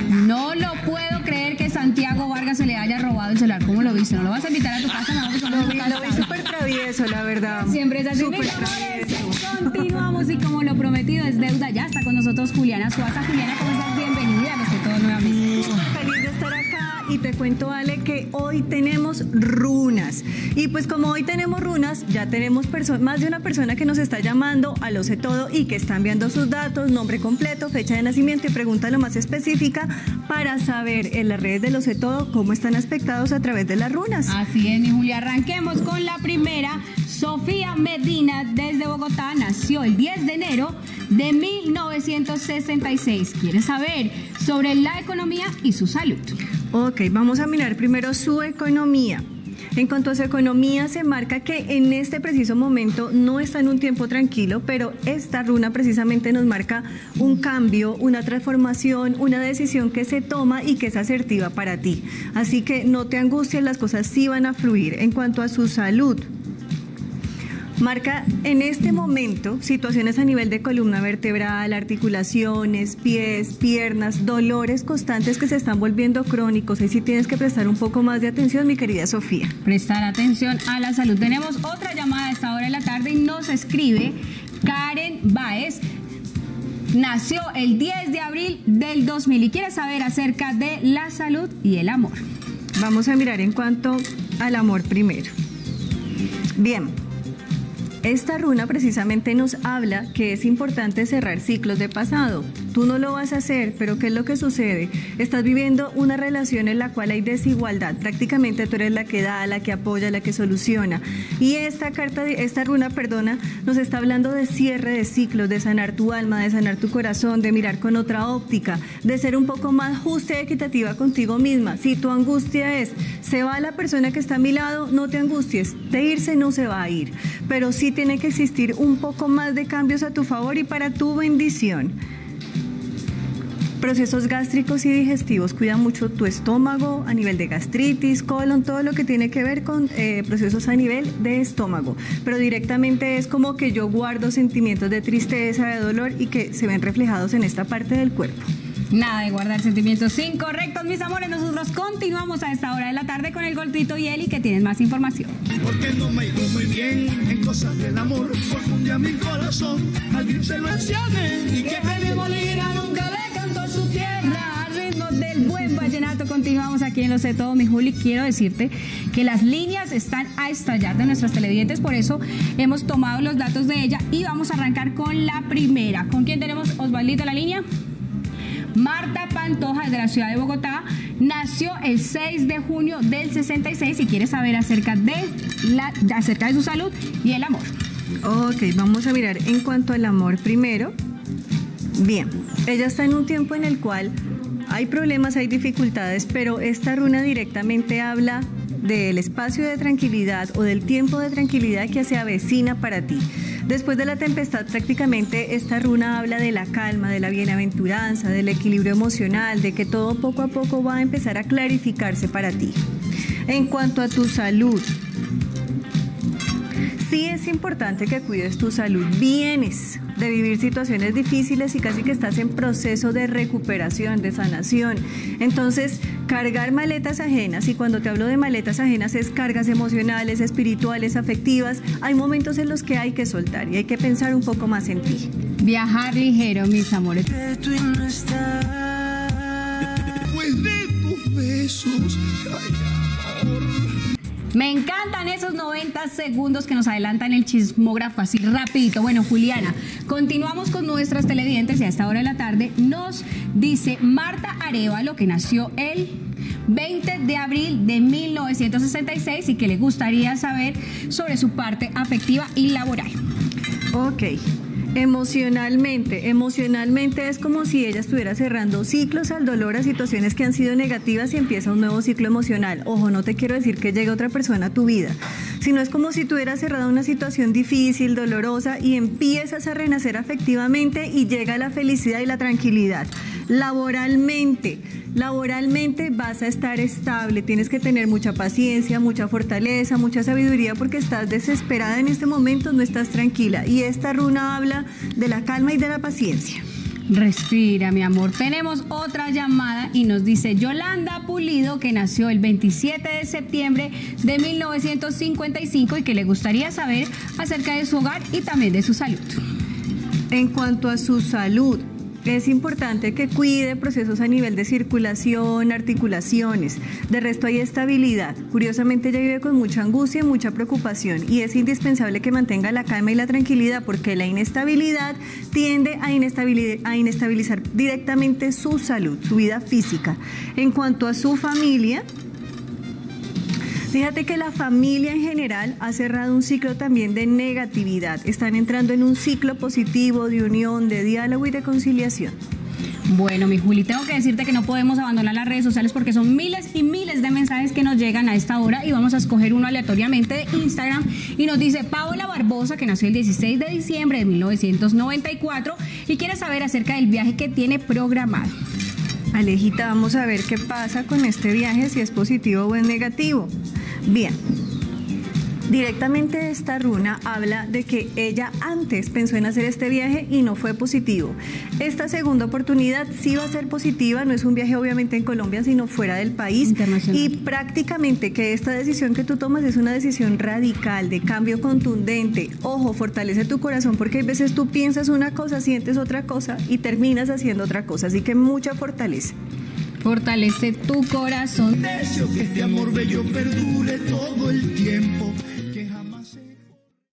No lo puedo creer que Santiago Vargas se le haya robado el celular. ¿Cómo lo viste? ¿No lo vas a invitar a tu casa? No, porque no Lo vi, lo súper travieso, la verdad. Siempre es así. Mis amores. Continuamos y como lo prometido es deuda, ya está con nosotros Juliana Suaza. Juliana, ¿cómo estás? Bienvenida a este todo nuevamente. Feliz y te cuento, Ale, que hoy tenemos runas. Y pues como hoy tenemos runas, ya tenemos más de una persona que nos está llamando a lo todo y que está enviando sus datos, nombre completo, fecha de nacimiento y pregunta lo más específica para saber en las redes de lo todo cómo están aspectados a través de las runas. Así es, mi Julia. Arranquemos con la primera. Sofía Medina, desde Bogotá, nació el 10 de enero de 1966. Quiere saber sobre la economía y su salud. Ok, vamos a mirar primero su economía. En cuanto a su economía, se marca que en este preciso momento no está en un tiempo tranquilo, pero esta runa precisamente nos marca un cambio, una transformación, una decisión que se toma y que es asertiva para ti. Así que no te angusties, las cosas sí van a fluir. En cuanto a su salud, Marca en este momento situaciones a nivel de columna vertebral, articulaciones, pies, piernas, dolores constantes que se están volviendo crónicos. Ahí sí tienes que prestar un poco más de atención, mi querida Sofía. Prestar atención a la salud. Tenemos otra llamada a esta hora de la tarde y nos escribe Karen Baez. Nació el 10 de abril del 2000 y quiere saber acerca de la salud y el amor. Vamos a mirar en cuanto al amor primero. Bien. Esta runa precisamente nos habla que es importante cerrar ciclos de pasado. Tú no lo vas a hacer, pero ¿qué es lo que sucede? Estás viviendo una relación en la cual hay desigualdad. Prácticamente tú eres la que da, la que apoya, la que soluciona. Y esta carta, esta runa, perdona, nos está hablando de cierre de ciclos, de sanar tu alma, de sanar tu corazón, de mirar con otra óptica, de ser un poco más justa y equitativa contigo misma. Si tu angustia es, se va la persona que está a mi lado, no te angusties. De irse no se va a ir. Pero tiene que existir un poco más de cambios a tu favor y para tu bendición. Procesos gástricos y digestivos, cuida mucho tu estómago a nivel de gastritis, colon, todo lo que tiene que ver con eh, procesos a nivel de estómago. Pero directamente es como que yo guardo sentimientos de tristeza, de dolor y que se ven reflejados en esta parte del cuerpo. Nada de guardar sentimientos incorrectos, mis amores. Nosotros continuamos a esta hora de la tarde con el Goltrito y Eli, que tienen más información. Porque no me ido muy bien en cosas del amor. Porque un día mi corazón alguien se lo. Y que Felipe Molina nunca le cantó su tierra. Al ritmo del buen vallenato continuamos aquí en Lo sé todo, mi Juli. Quiero decirte que las líneas están a estallar de nuestras televidentes, por eso hemos tomado los datos de ella y vamos a arrancar con la primera. ¿Con quién tenemos Osvaldito la línea? Marta Pantoja de la ciudad de Bogotá nació el 6 de junio del 66 y quiere saber acerca de, la, acerca de su salud y el amor. Ok, vamos a mirar en cuanto al amor primero. Bien, ella está en un tiempo en el cual hay problemas, hay dificultades, pero esta runa directamente habla del espacio de tranquilidad o del tiempo de tranquilidad que se avecina para ti. Después de la tempestad, prácticamente esta runa habla de la calma, de la bienaventuranza, del equilibrio emocional, de que todo poco a poco va a empezar a clarificarse para ti. En cuanto a tu salud, Sí es importante que cuides tu salud. Vienes de vivir situaciones difíciles y casi que estás en proceso de recuperación, de sanación. Entonces, cargar maletas ajenas, y cuando te hablo de maletas ajenas es cargas emocionales, espirituales, afectivas, hay momentos en los que hay que soltar y hay que pensar un poco más en ti. Viajar ligero, mis amores. Después de tus besos. Ay, amor. Me encantan esos 90 segundos que nos adelantan el chismógrafo así rapidito. Bueno, Juliana, continuamos con nuestras televidentes y a esta hora de la tarde nos dice Marta Arevalo que nació el 20 de abril de 1966 y que le gustaría saber sobre su parte afectiva y laboral. Ok. Emocionalmente, emocionalmente es como si ella estuviera cerrando ciclos al dolor a situaciones que han sido negativas y empieza un nuevo ciclo emocional. Ojo, no te quiero decir que llegue otra persona a tu vida, sino es como si tú hubieras cerrado una situación difícil, dolorosa y empiezas a renacer afectivamente y llega la felicidad y la tranquilidad. Laboralmente, laboralmente vas a estar estable, tienes que tener mucha paciencia, mucha fortaleza, mucha sabiduría porque estás desesperada en este momento, no estás tranquila. Y esta runa habla de la calma y de la paciencia. Respira, mi amor. Tenemos otra llamada y nos dice Yolanda Pulido, que nació el 27 de septiembre de 1955 y que le gustaría saber acerca de su hogar y también de su salud. En cuanto a su salud, es importante que cuide procesos a nivel de circulación, articulaciones. De resto hay estabilidad. Curiosamente ella vive con mucha angustia y mucha preocupación y es indispensable que mantenga la calma y la tranquilidad porque la inestabilidad tiende a, a inestabilizar directamente su salud, su vida física. En cuanto a su familia, Fíjate que la familia en general ha cerrado un ciclo también de negatividad. Están entrando en un ciclo positivo de unión, de diálogo y de conciliación. Bueno, mi Juli, tengo que decirte que no podemos abandonar las redes sociales porque son miles y miles de mensajes que nos llegan a esta hora y vamos a escoger uno aleatoriamente de Instagram y nos dice Paola Barbosa, que nació el 16 de diciembre de 1994 y quiere saber acerca del viaje que tiene programado. Alejita, vamos a ver qué pasa con este viaje, si es positivo o es negativo. Bien. Directamente esta runa habla de que ella antes pensó en hacer este viaje y no fue positivo. Esta segunda oportunidad sí va a ser positiva, no es un viaje obviamente en Colombia, sino fuera del país. Y prácticamente que esta decisión que tú tomas es una decisión radical, de cambio contundente. Ojo, fortalece tu corazón porque a veces tú piensas una cosa, sientes otra cosa y terminas haciendo otra cosa. Así que mucha fortaleza. Fortalece tu corazón. Deseo que este amor bello perdure todo el tiempo